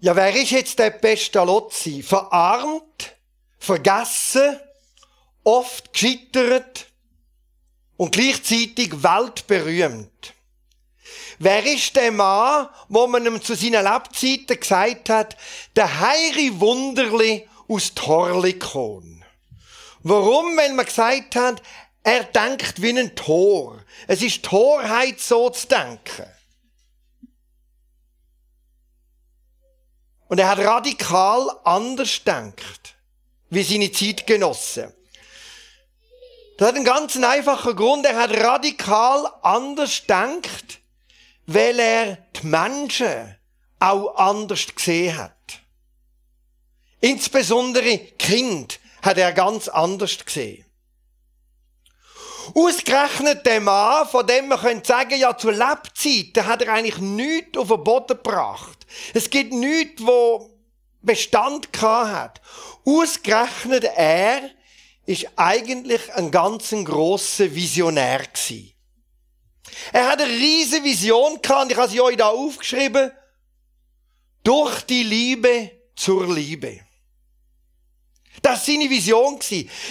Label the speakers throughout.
Speaker 1: Ja, wer ist jetzt der Pestalozzi? Verarmt, vergessen, oft gescheitert und gleichzeitig weltberühmt. Wer ist der Mann, wo man ihm zu seinen Lebzeiten gesagt hat, der heiri Wunderli aus Torlikon? Warum? Weil man gesagt hat, er denkt wie ein Tor. Es ist Torheit, so zu denken. Und er hat radikal anders gedacht, wie seine Zeitgenossen. Das hat einen ganz einfachen Grund. Er hat radikal anders gedacht, weil er die Menschen auch anders gesehen hat. Insbesondere Kind hat er ganz anders gesehen. Ausgerechnet der Mann, von dem man könnte sagen, ja, zur Lebzeiten hat er eigentlich nichts auf den Boden gebracht. Es gibt nichts, wo Bestand hat. Ausgerechnet er ist eigentlich ein ganz grosser Visionär gewesen. Er hat eine riesige Vision gehabt, und ich habe sie euch da aufgeschrieben. Durch die Liebe zur Liebe. Das war seine Vision.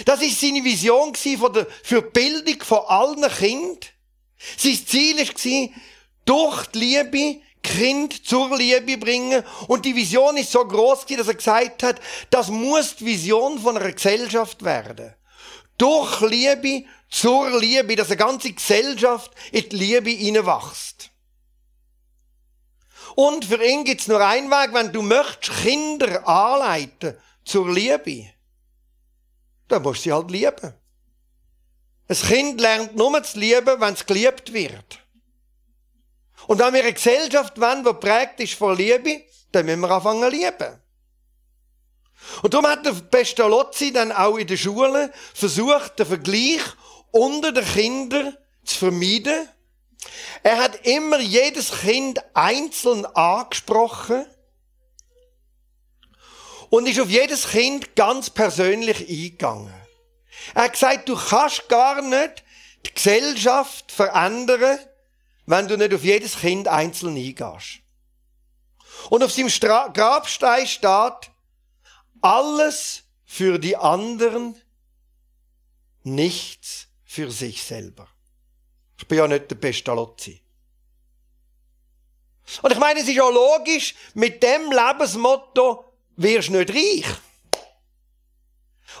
Speaker 1: Das ist seine Vision für die Bildung von allen Kindern. Sein Ziel war, durch die Liebe Kind zur Liebe bringen. Und die Vision ist so groß, dass er gesagt hat, das muss die Vision von einer Gesellschaft werden. Durch Liebe zur Liebe, dass eine ganze Gesellschaft in die Liebe hineinwächst. Und für ihn gibt es nur einen Weg, wenn du möchtest Kinder anleiten zur Liebe dann musst du sie halt lieben. Ein Kind lernt nur zu lieben, wenn es geliebt wird. Und wenn wir eine Gesellschaft wollen, die prägt ist von Liebe, dann müssen wir anfangen lieben. Und darum hat der Pestalozzi dann auch in der Schule versucht, den Vergleich unter den Kindern zu vermeiden. Er hat immer jedes Kind einzeln angesprochen und ist auf jedes Kind ganz persönlich eingegangen. Er hat gesagt, du kannst gar nicht die Gesellschaft verändern, wenn du nicht auf jedes Kind einzeln eingehst. Und auf seinem Stra Grabstein steht, alles für die anderen, nichts für sich selber. Ich bin ja nicht der Pestalozzi. Und ich meine, es ist auch logisch, mit dem Lebensmotto wirst nicht reich.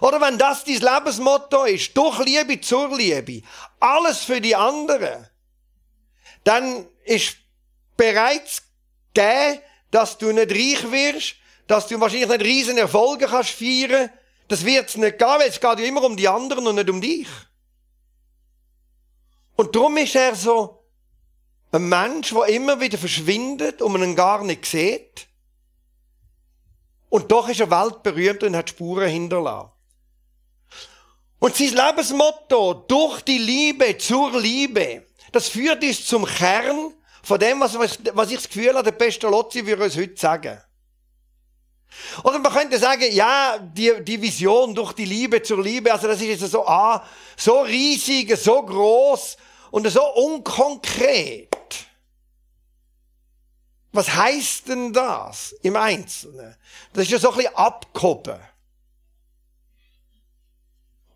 Speaker 1: Oder wenn das dein Lebensmotto ist, durch Liebe zur Liebe, alles für die anderen, dann ist bereits gegeben, dass du nicht reich wirst, dass du wahrscheinlich nicht riesen Erfolge kannst feiern. Das wird's nicht gehen, weil es geht ja immer um die anderen und nicht um dich. Und darum ist er so ein Mensch, der immer wieder verschwindet und man ihn gar nicht sieht. Und doch ist er weltberühmt und hat Spuren hinterlassen. Und sein Lebensmotto, durch die Liebe zur Liebe, das führt uns zum Kern von dem, was, was ich das Gefühl habe, der Pestalozzi würde uns heute sagen. Oder man könnte sagen, ja, die, die Vision durch die Liebe zur Liebe, also das ist jetzt so, ah, so riesig, so groß und so unkonkret. Was heißt denn das im Einzelnen? Das ist ja so ein bisschen abgehoben.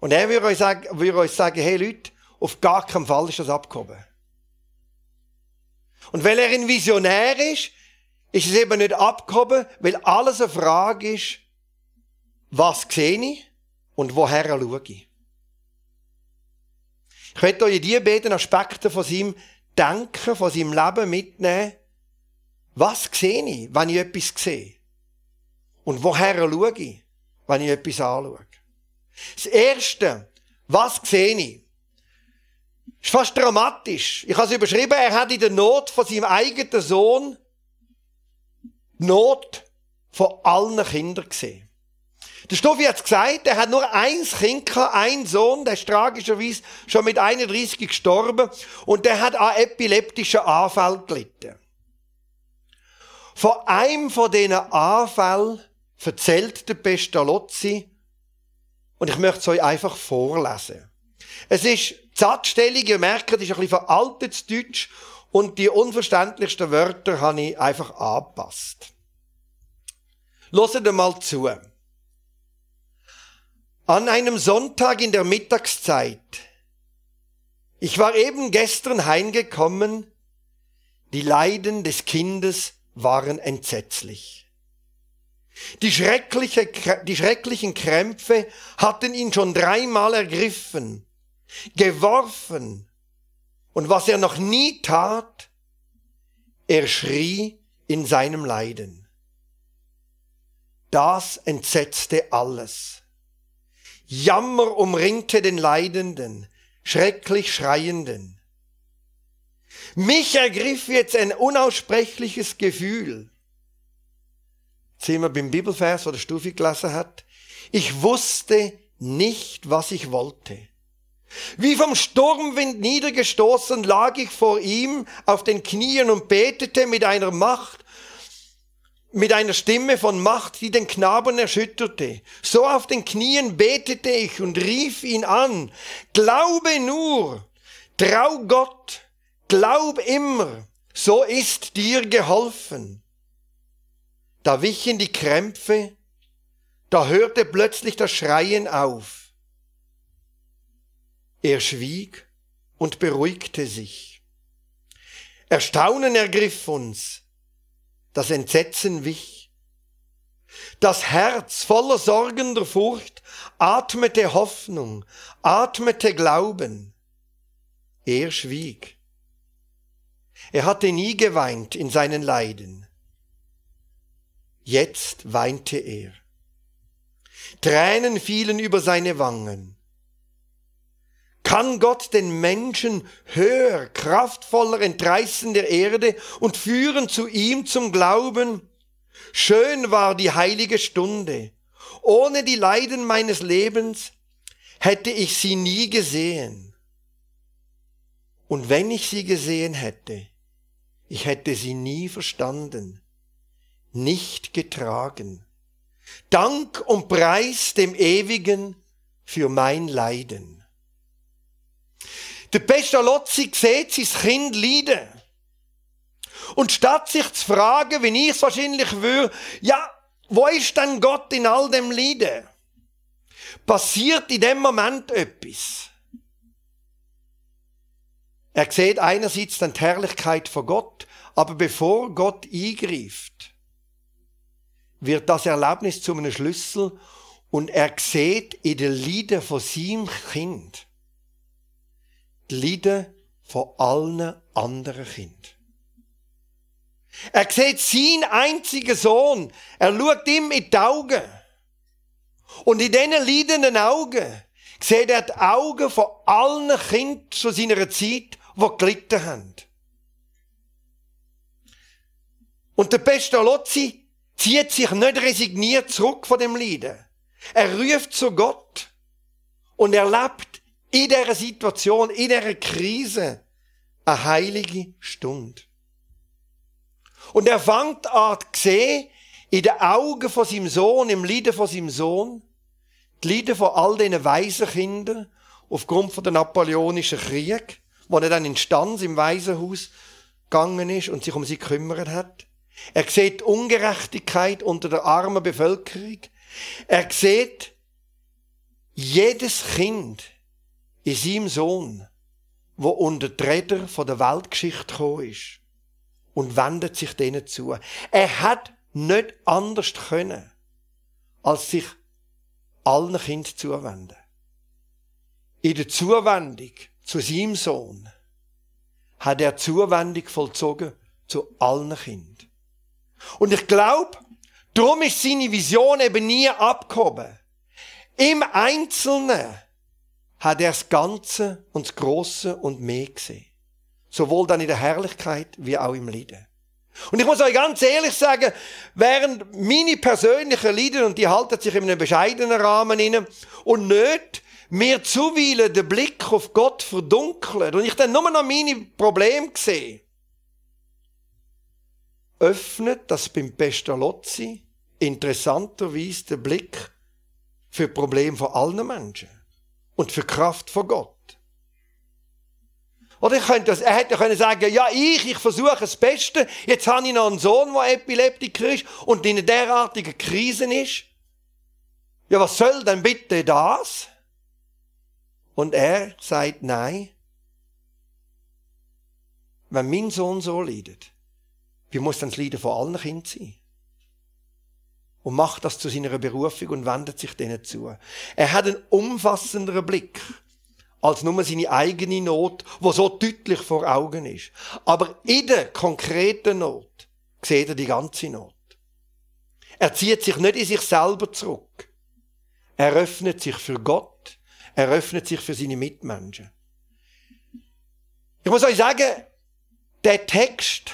Speaker 1: Und er würde euch sagen, würde euch sagen hey Leute, auf gar keinen Fall ist das abgehoben. Und weil er ein Visionär ist, ist es eben nicht abgehoben, weil alles eine Frage ist, was sehe ich und woher schaue ich. Ich möchte euch die beiden Aspekte von seinem Denken, von seinem Leben mitnehmen, was sehe ich, wenn ich etwas sehe? Und woher schaue ich, wenn ich etwas anschaue? Das Erste, was sehe ich? Ist fast dramatisch. Ich habe es überschrieben, er hat in der Not von seinem eigenen Sohn Not von allen Kindern gesehen. Der Stoffi hat es gesagt, er hat nur ein Kind gehabt, ein Sohn, der ist tragischerweise schon mit 31 gestorben und der hat an epileptischen Anfällen gelitten. Von einem von diesen Anfällen erzählt der Pestalozzi und ich möchte es euch einfach vorlesen. Es ist die ihr merkt, es ist ein bisschen veraltetes Deutsch und die unverständlichsten Wörter habe ich einfach angepasst. Hört mal zu. An einem Sonntag in der Mittagszeit. Ich war eben gestern heimgekommen. Die Leiden des Kindes waren entsetzlich. Die, schreckliche, die schrecklichen Krämpfe hatten ihn schon dreimal ergriffen, geworfen, und was er noch nie tat, er schrie in seinem Leiden. Das entsetzte alles. Jammer umringte den Leidenden, schrecklich Schreienden. Mich ergriff jetzt ein unaussprechliches Gefühl. Sind wir beim Bibelvers, wo der Stufi gelesen hat. Ich wusste nicht, was ich wollte. Wie vom Sturmwind niedergestoßen lag ich vor ihm auf den Knien und betete mit einer Macht, mit einer Stimme von Macht, die den Knaben erschütterte. So auf den Knien betete ich und rief ihn an, glaube nur, trau Gott, glaub immer, so ist dir geholfen. Da wichen die Krämpfe, da hörte plötzlich das Schreien auf. Er schwieg und beruhigte sich. Erstaunen ergriff uns, das Entsetzen wich. Das Herz voller sorgender Furcht atmete Hoffnung, atmete Glauben. Er schwieg. Er hatte nie geweint in seinen Leiden. Jetzt weinte er. Tränen fielen über seine Wangen. Kann Gott den Menschen höher, kraftvoller entreißen der Erde und führen zu ihm zum Glauben? Schön war die heilige Stunde. Ohne die Leiden meines Lebens hätte ich sie nie gesehen. Und wenn ich sie gesehen hätte, ich hätte sie nie verstanden, nicht getragen. Dank und Preis dem Ewigen für mein Leiden. Der Pestalozzi sieht sein Kind leiden. Und statt sich zu fragen, wenn ich es wahrscheinlich würde, ja, wo ist denn Gott in all dem Leiden? Passiert in dem Moment etwas. Er sieht einerseits dann die Herrlichkeit von Gott, aber bevor Gott eingreift, wird das Erlebnis zu einem Schlüssel und er sieht in den Leiden von seinem Kind die Leiden von allen anderen Kindern. Er sieht seinen einzigen Sohn. Er schaut ihm in die Augen. Und in diesen leidenden Augen sieht er die Augen von allen Kindern zu seiner Zeit, die gelitten haben. Und der Pestalozzi zieht sich nicht resigniert zurück von dem Leiden. Er ruft zu Gott und er lebt in dieser Situation, in dieser Krise, eine heilige Stunde. Und er fängt an zu sehen, in den Augen von seinem Sohn, im Leiden von seinem Sohn, die Leiden von all diesen Waisenkindern, aufgrund von der napoleonischen Krieg, wo er dann in Stanz im Waisenhaus gegangen ist und sich um sie gekümmert hat. Er sieht Ungerechtigkeit unter der armen Bevölkerung. Er sieht, jedes Kind in seinem Sohn, wo unter die Räder von der Weltgeschichte gekommen ist und wendet sich denen zu. Er hat nicht anders können, als sich allen Kindern zuwenden. In der Zuwendung zu seinem Sohn hat er Zuwendung vollzogen zu allen Kindern. Und ich glaube, darum ist seine Vision eben nie abgehoben. Im Einzelnen hat er das Ganze und das Grosse und mehr gesehen. Sowohl dann in der Herrlichkeit wie auch im Leiden. Und ich muss euch ganz ehrlich sagen, während meine persönlichen Leiden, und die halten sich in einem bescheidenen Rahmen inne, und nicht mir zuweilen den Blick auf Gott verdunkelt, und ich dann nur noch meine Probleme sehe, öffnet das beim Pestalozzi interessanterweise den Blick für Probleme von allen Menschen und für Kraft von Gott. Oder ich könnte er hätte können sagen, ja, ich, ich versuche das Beste. Jetzt habe ich noch einen Sohn, der Epileptiker ist und in einer derartigen Krise ist. Ja, was soll denn bitte das? Und er sagt, nein. Wenn mein Sohn so leidet, wie muss dann das Leiden von allen Kindern sein? Und macht das zu seiner Berufung und wendet sich denen zu. Er hat einen umfassenderen Blick als nur seine eigene Not, wo so deutlich vor Augen ist. Aber in der konkreten Not sieht er die ganze Not. Er zieht sich nicht in sich selber zurück. Er öffnet sich für Gott. Er öffnet sich für seine Mitmenschen. Ich muss euch sagen, der Text,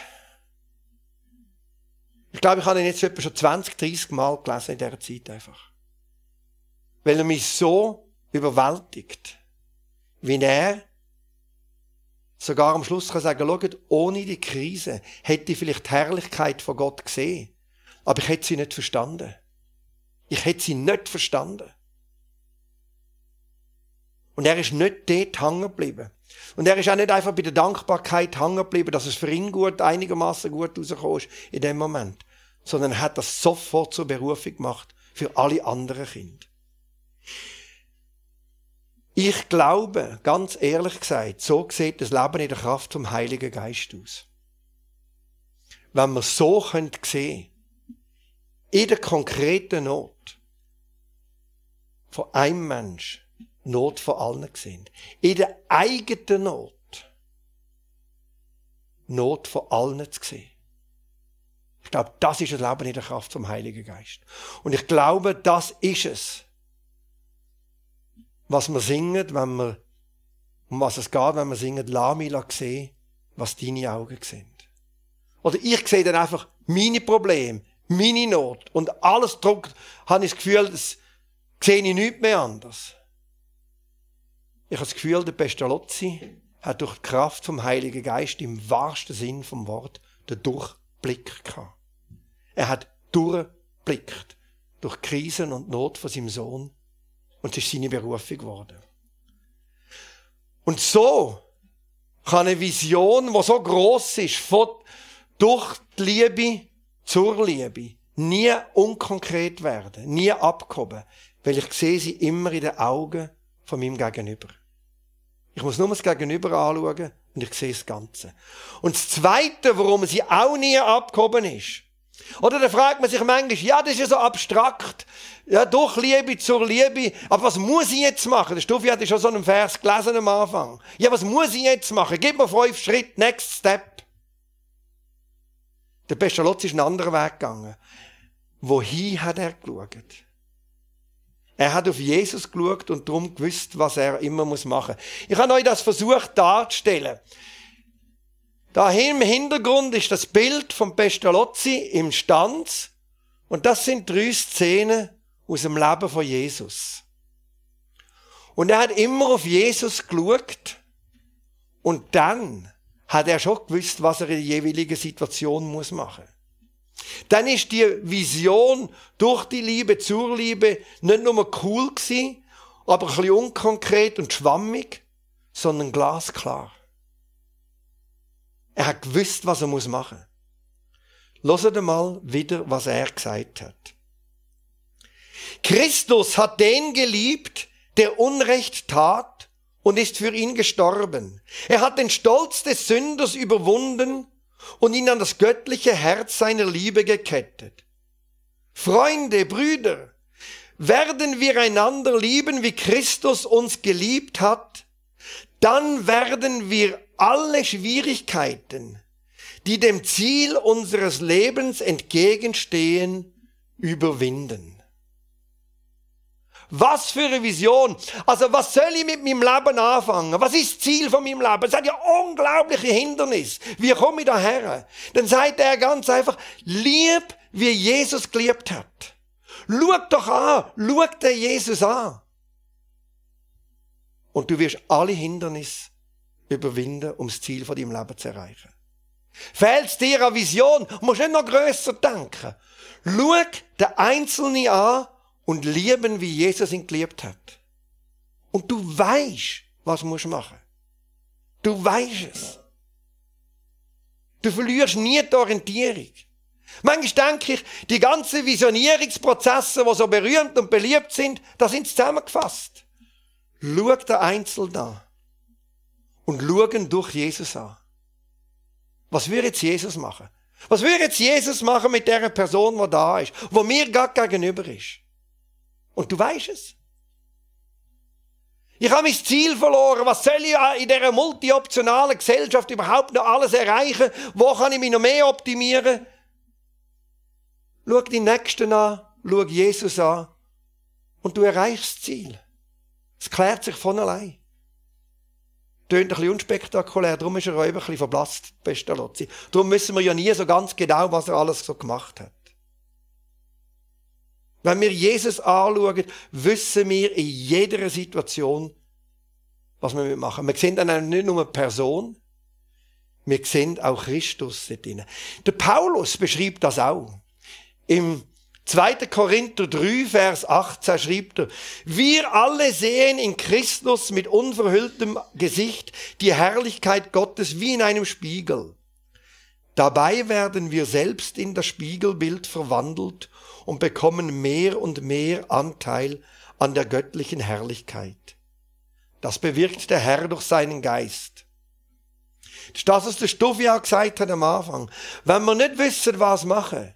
Speaker 1: ich glaube, ich habe ihn jetzt etwa schon 20, 30 Mal gelesen in dieser Zeit einfach. Weil er mich so überwältigt wie er sogar am Schluss kann sagen, schaut, ohne die Krise hätte ich vielleicht die Herrlichkeit von Gott gesehen, aber ich hätte sie nicht verstanden. Ich hätte sie nicht verstanden. Und er ist nicht dort hängen geblieben. Und er ist auch nicht einfach bei der Dankbarkeit hängen geblieben, dass es für ihn gut, einigermaßen gut rausgekommen ist in dem Moment. Sondern er hat das sofort zur Berufung gemacht für alle anderen Kinder. Ich glaube, ganz ehrlich gesagt, so sieht das Leben in der Kraft vom Heiligen Geist aus. Wenn wir so sehen können, in der konkreten Not von einem Mensch Not von allen sehen, in der eigenen Not Not von allen zu sehen. Ich glaube, das ist das Leben in der Kraft vom Heiligen Geist. Und ich glaube, das ist es, was wir singen, wenn wir, um was es geht, wenn wir singen, lass mich sehen, was deine Augen sehen. Oder ich sehe dann einfach meine Probleme, meine Not und alles druckt, habe ich das Gefühl, das sehe ich nicht mehr anders. Ich habe das Gefühl, der Pestalozzi hat durch die Kraft vom Heiligen Geist im wahrsten Sinn vom Wort den Durchblick gehabt. Er hat durchblickt durch Krisen und Not von seinem Sohn und es ist seine Berufung geworden. Und so kann eine Vision, die so groß ist, von, durch die Liebe zur Liebe, nie unkonkret werden, nie abgehoben, weil ich sehe sie immer in den Augen von meinem Gegenüber. Ich muss nur das Gegenüber anschauen und ich sehe das Ganze. Und das Zweite, warum sie auch nie abgehoben ist, oder da fragt man sich manchmal, ja, das ist ja so abstrakt. Ja, durch Liebe zur Liebe. Aber was muss ich jetzt machen? Der Stuffi hatte schon so einen Vers gelesen am Anfang. Ja, was muss ich jetzt machen? Gib mir fünf Schritte, next step. Der Pestalozzi ist einen anderen Weg gegangen. Wohin hat er geschaut? Er hat auf Jesus geschaut und darum gewusst, was er immer machen muss. Ich habe euch das versucht darzustellen. Da im Hintergrund ist das Bild vom Pestalozzi im Stanz. Und das sind drei Szenen aus dem Leben von Jesus. Und er hat immer auf Jesus geschaut. Und dann hat er schon gewusst, was er in der jeweiligen Situation muss machen. Dann ist die Vision durch die Liebe zur Liebe nicht nur cool gewesen, aber ein bisschen unkonkret und schwammig, sondern glasklar. Er hat gewusst, was er machen muss. Hört mal wieder, was er gesagt hat. Christus hat den geliebt, der Unrecht tat und ist für ihn gestorben. Er hat den Stolz des Sünders überwunden und ihn an das göttliche Herz seiner Liebe gekettet. Freunde, Brüder, werden wir einander lieben, wie Christus uns geliebt hat, dann werden wir alle Schwierigkeiten, die dem Ziel unseres Lebens entgegenstehen, überwinden. Was für eine Vision. Also was soll ich mit meinem Leben anfangen? Was ist das Ziel von meinem Leben? Es hat ja unglaubliche Hindernisse. Wie komme ich daher? Dann sagt er ganz einfach, lieb, wie Jesus geliebt hat. Schau doch an, schau den Jesus an. Und du wirst alle Hindernisse überwinden, um das Ziel von deinem Leben zu erreichen. Fehlt dir eine Vision, musst nicht noch grösser denken. Schau den Einzelnen an und lieben, wie Jesus ihn geliebt hat. Und du weißt, was du machen musst. Du weißt es. Du verlierst nie die Orientierung. Manchmal denke ich, die ganzen Visionierungsprozesse, die so berühmt und beliebt sind, da sind zusammengefasst. Schau den Einzelnen an. Und schauen durch Jesus an. Was würde jetzt Jesus machen? Was würde jetzt Jesus machen mit der Person, die da ist, wo mir gerade gegenüber ist? Und du weißt es. Ich habe mein Ziel verloren. Was soll ich in dieser multioptionalen Gesellschaft überhaupt noch alles erreichen? Wo kann ich mich noch mehr optimieren? Schau die Nächsten an, schau Jesus an und du erreichst das Ziel. Es klärt sich von allein. Tönt ein bisschen unspektakulär, darum ist er auch ein bisschen verblasst, Pestalozzi. Darum wissen wir ja nie so ganz genau, was er alles so gemacht hat. Wenn wir Jesus anschauen, wissen wir in jeder Situation, was wir machen. Wir sehen dann nicht nur eine Person, wir sehen auch Christus drin. Der Paulus beschreibt das auch. Im 2. Korinther 3, Vers 18 schreibt er, wir alle sehen in Christus mit unverhülltem Gesicht die Herrlichkeit Gottes wie in einem Spiegel. Dabei werden wir selbst in das Spiegelbild verwandelt und bekommen mehr und mehr Anteil an der göttlichen Herrlichkeit. Das bewirkt der Herr durch seinen Geist. Das ist das, was der Stuffi auch gesagt hat am Anfang. Wenn wir nicht wissen, was machen,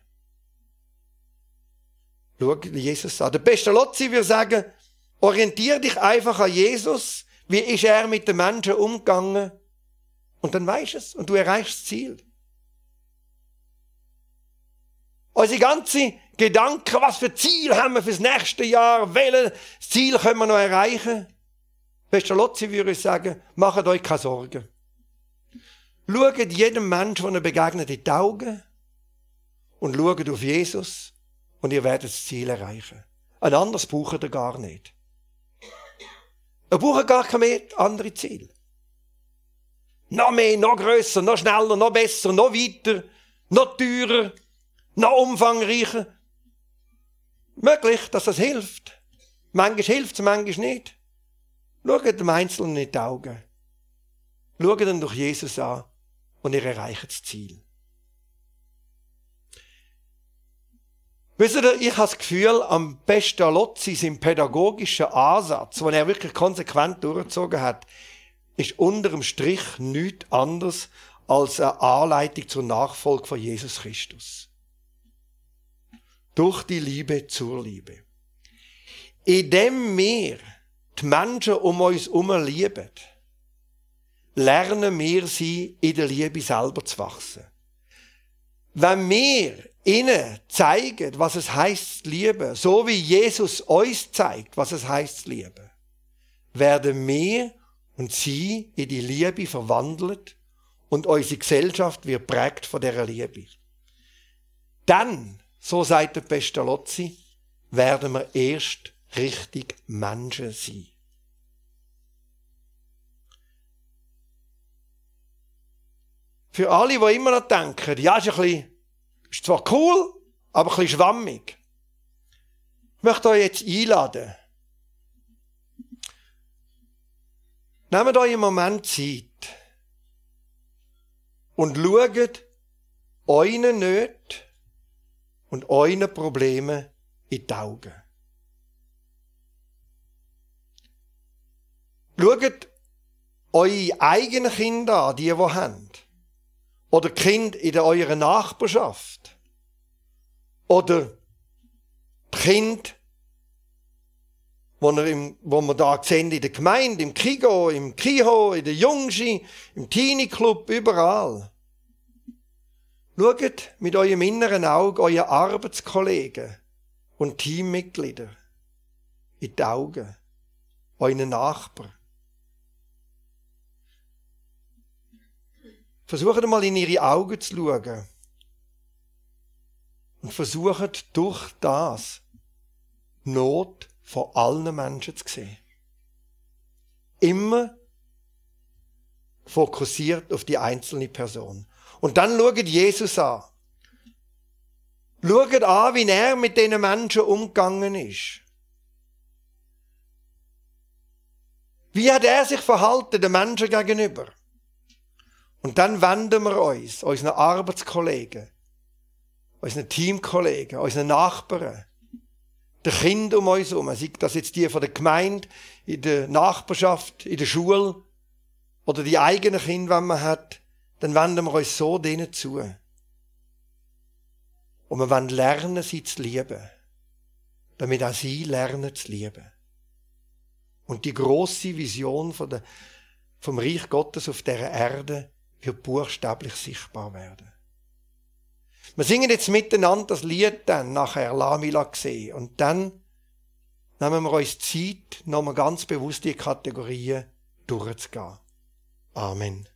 Speaker 1: schau Jesus an. Der beste Lotzi würde sagen, orientier dich einfach an Jesus. Wie ist er mit den Menschen umgegangen? Und dann weißt du es und du erreichst das Ziel. Unsere ganze Gedanken, was für Ziel haben wir fürs nächste Jahr, welches Ziel können wir noch erreichen? Bester Lotzi würde ich sagen, macht euch keine Sorgen. Schaut jedem Menschen, der ihr begegnet, in die Augen und schaut auf Jesus und ihr werdet das Ziel erreichen. Ein anderes braucht ihr gar nicht. Ihr braucht gar kein mehr andere Ziel. Noch mehr, noch grösser, noch schneller, noch besser, noch weiter, noch teurer, noch umfangreicher. Möglich, dass das hilft. Manchmal hilft es, manchmal nicht. Schaut dem Einzelnen in die Augen. Schaut ihn durch Jesus an und ihr erreicht das Ziel. Wisst ihr, ich habe das Gefühl, am besten Lotzi, sein pädagogischer Ansatz, den er wirklich konsequent durchgezogen hat, ist unter dem Strich nichts anderes als eine Anleitung zur Nachfolge von Jesus Christus. Durch die Liebe zur Liebe. Indem wir die Menschen um uns herum lieben, lernen wir sie in der Liebe selber zu wachsen. Wenn wir ihnen zeigen, was es heißt lieben, so wie Jesus uns zeigt, was es heißt lieben, werden wir und sie in die Liebe verwandelt und unsere Gesellschaft wird prägt von der Liebe. Dann, so sagt der Pestalozzi, werden wir erst richtig Menschen sein. Für alle, die immer noch denken, ja, ist ein bisschen ist zwar cool, aber ein bisschen schwammig. Ich möchte euch jetzt einladen. Nehmt euch einen Moment Zeit und schaut euren Nöten und euren Problemen in die Augen. Schaut eure eigenen Kinder an, die ihr habt. Oder Kind in eurer Nachbarschaft. Oder Kind, wo, im, wo wir da sehen in der Gemeinde, im Kigo, im Kiho, in der Jungschi, im Teenie Club, überall. Schaut mit eurem inneren Auge eure Arbeitskollegen und Teammitglieder in die Augen, euren Nachbarn. Versucht mal in ihre Augen zu schauen. Und versucht durch das Not von allen Menschen zu sehen. Immer fokussiert auf die einzelne Person. Und dann schaut Jesus an. Schaut an, wie er mit diesen Menschen umgegangen ist. Wie hat er sich verhalten den Menschen gegenüber? Und dann wenden wir uns unseren Arbeitskollegen, unseren Teamkollegen, unseren Nachbarn, den Kindern um uns herum, sei das jetzt die von der Gemeinde, in der Nachbarschaft, in der Schule oder die eigenen Kinder, wenn man hat, dann wenden wir uns so denen zu. Und wir wollen lernen, sie zu lieben, damit auch sie lernen zu lieben. Und die große Vision von der, vom Reich Gottes auf der Erde wird buchstäblich sichtbar werden. Wir singen jetzt miteinander das Lied dann nachher, Lamila gesehen. Und dann nehmen wir uns Zeit, nochmal ganz bewusst die Kategorien durchzugehen. Amen.